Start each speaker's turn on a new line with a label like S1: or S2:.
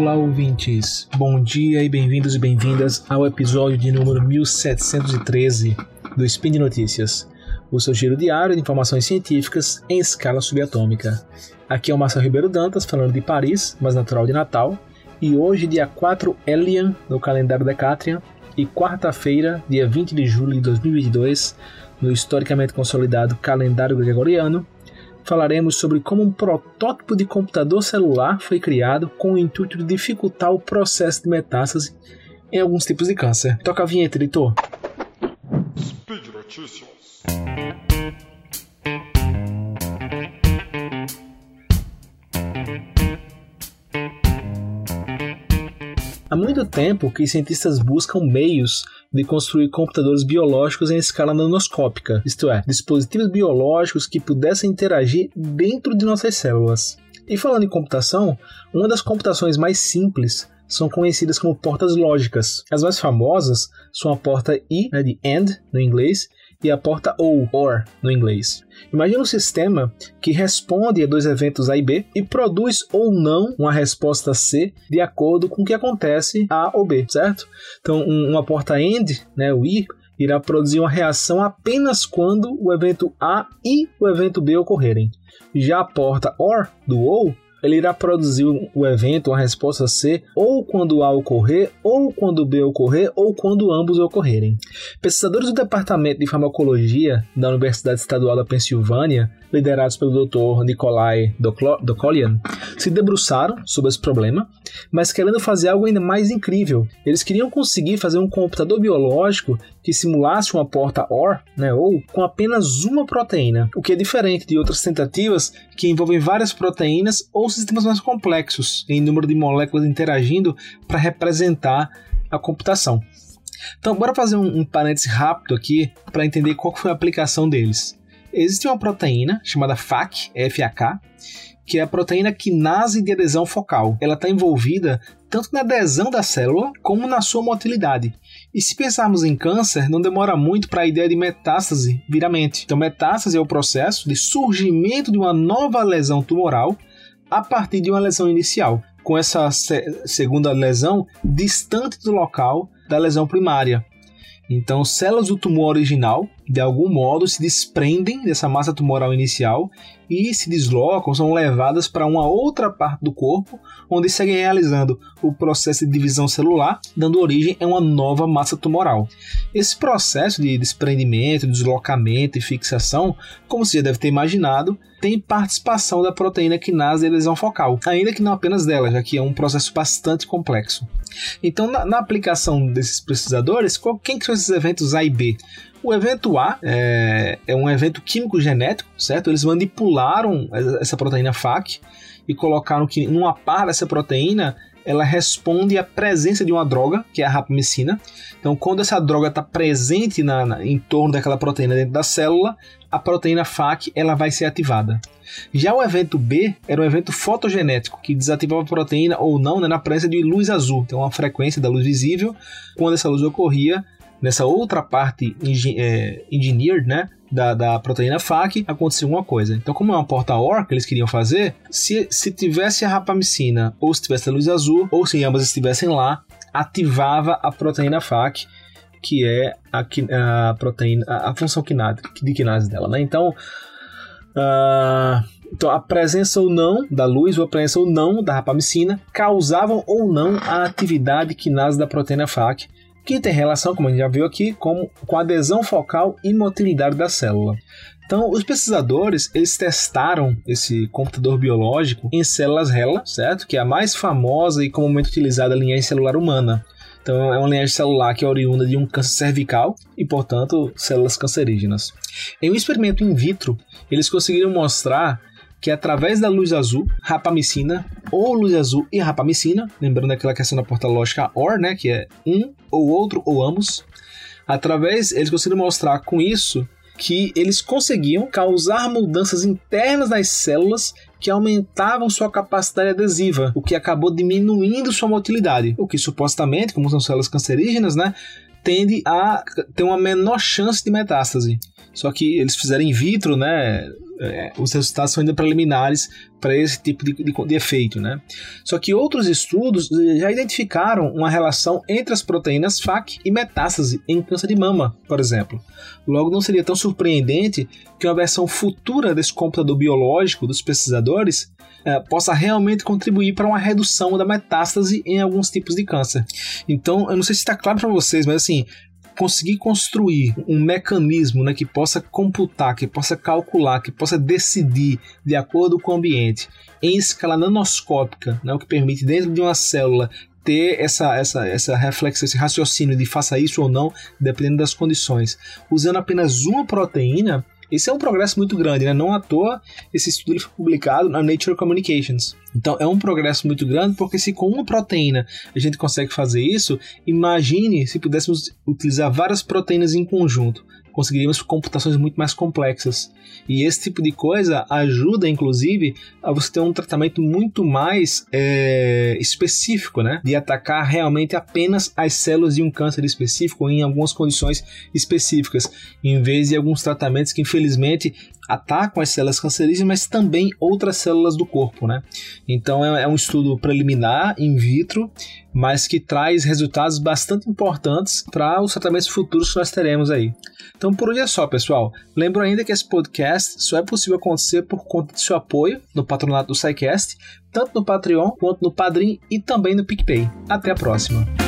S1: Olá, ouvintes. Bom dia e bem-vindos e bem-vindas ao episódio de número 1713 do Spin de Notícias, o seu giro diário de informações científicas em escala subatômica. Aqui é o Marcelo Ribeiro Dantas, falando de Paris, mas natural de Natal, e hoje, dia 4 Elian, no calendário Decatrian, e quarta-feira, dia 20 de julho de 2022, no historicamente consolidado calendário gregoriano, falaremos sobre como um protótipo de computador celular foi criado com o intuito de dificultar o processo de metástase em alguns tipos de câncer. Toca a vinheta, editor. Speed Notícias. Há muito tempo que cientistas buscam meios de construir computadores biológicos em escala nanoscópica, isto é, dispositivos biológicos que pudessem interagir dentro de nossas células. E falando em computação, uma das computações mais simples são conhecidas como portas lógicas. As mais famosas são a porta I, né, de AND no inglês, e a porta OR, OR no inglês. Imagine um sistema que responde a dois eventos A e B e produz ou não uma resposta C de acordo com o que acontece A ou B, certo? Então, uma porta AND, né, o I, irá produzir uma reação apenas quando o evento A e o evento B ocorrerem. Já a porta OR do OU ele irá produzir o evento, a resposta C, ou quando A ocorrer, ou quando B ocorrer, ou quando ambos ocorrerem. Pesquisadores do Departamento de Farmacologia da Universidade Estadual da Pensilvânia, liderados pelo Dr. Nikolai Dokolian, se debruçaram sobre esse problema, mas querendo fazer algo ainda mais incrível. Eles queriam conseguir fazer um computador biológico que simulasse uma porta OR, né, ou com apenas uma proteína, o que é diferente de outras tentativas que envolvem várias proteínas ou sistemas mais complexos em número de moléculas interagindo para representar a computação. Então, bora fazer um, um parêntese rápido aqui para entender qual foi a aplicação deles. Existe uma proteína chamada FAK, FAK, que é a proteína quinase de adesão focal. Ela está envolvida tanto na adesão da célula como na sua motilidade. E se pensarmos em câncer, não demora muito para a ideia de metástase vir à mente. Então, metástase é o processo de surgimento de uma nova lesão tumoral a partir de uma lesão inicial, com essa segunda lesão distante do local da lesão primária. Então, células do tumor original, de algum modo, se desprendem dessa massa tumoral inicial e se deslocam, são levadas para uma outra parte do corpo, onde seguem realizando o processo de divisão celular, dando origem a uma nova massa tumoral. Esse processo de desprendimento, deslocamento e fixação, como você já deve ter imaginado, tem participação da proteína quinase de lesão focal, ainda que não apenas dela, já que é um processo bastante complexo. Então, na, na aplicação desses precisadores, qual, quem que são esses eventos A e B? O evento A é, é, um evento químico genético, certo? Eles manipularam essa proteína FAC e colocaram que numa par dessa proteína ela responde à presença de uma droga, que é a rapamicina. Então, quando essa droga está presente na, na, em torno daquela proteína dentro da célula, a proteína FAC ela vai ser ativada. Já o evento B era um evento fotogenético, que desativava a proteína ou não né, na presença de luz azul, então uma frequência da luz visível. Quando essa luz ocorria, nessa outra parte é, engineered, né, da, da proteína FAC, aconteceu uma coisa. Então, como é uma porta OR que eles queriam fazer, se, se tivesse a rapamicina ou se tivesse a luz azul, ou se ambas estivessem lá, ativava a proteína FAC, que é a, a proteína, a, a função quinase, de quinase dela, né? Então, uh, então, a presença ou não da luz ou a presença ou não da rapamicina causavam ou não a atividade quinase da proteína FAC, que tem relação, como a gente já viu aqui, com, com a adesão focal e motilidade da célula. Então, os pesquisadores eles testaram esse computador biológico em células HeLa, certo? Que é a mais famosa e comumente utilizada linhagem celular humana. Então, é uma linhagem celular que é oriunda de um câncer cervical e, portanto, células cancerígenas. Em um experimento in vitro, eles conseguiram mostrar que através da luz azul, rapamicina, ou luz azul e rapamicina, lembrando aquela questão da porta lógica OR, né, que é um ou outro ou ambos, através, eles conseguiram mostrar com isso que eles conseguiam causar mudanças internas nas células que aumentavam sua capacidade adesiva, o que acabou diminuindo sua motilidade, o que supostamente, como são células cancerígenas, né, tende a ter uma menor chance de metástase. Só que eles fizeram in vitro, né, é, os resultados são ainda preliminares para esse tipo de, de, de, efeito, né? Só que outros estudos eh, já identificaram uma relação entre as proteínas FAC e metástase em câncer de mama, por exemplo. Logo, não seria tão surpreendente que uma versão futura desse computador biológico dos pesquisadores é, possa realmente contribuir para uma redução da metástase em alguns tipos de câncer. Então, eu não sei se está claro para vocês, mas assim, conseguir construir um mecanismo né, que possa computar, que possa calcular, que possa decidir de acordo com o ambiente em escala nanoscópica, né, o que permite dentro de uma célula ter essa, essa, essa reflexão, esse raciocínio de faça isso ou não, dependendo das condições, usando apenas uma proteína, esse é um progresso muito grande, né? Não à toa esse estudo foi publicado na Nature Communications. Então é um progresso muito grande porque se com uma proteína a gente consegue fazer isso, imagine se pudéssemos utilizar várias proteínas em conjunto conseguiríamos computações muito mais complexas. E esse tipo de coisa ajuda, inclusive, a você ter um tratamento muito mais é, específico, né? De atacar realmente apenas as células de um câncer específico em algumas condições específicas, em vez de alguns tratamentos que, infelizmente, atacam as células cancerígenas, mas também outras células do corpo, né? Então é, é um estudo preliminar, in vitro, mas que traz resultados bastante importantes para os tratamentos futuros que nós teremos aí. Então por hoje é só, pessoal. Lembro ainda que esse podcast só é possível acontecer por conta do seu apoio no patronato do SciCast, tanto no Patreon quanto no Padrim e também no PicPay. Até a próxima!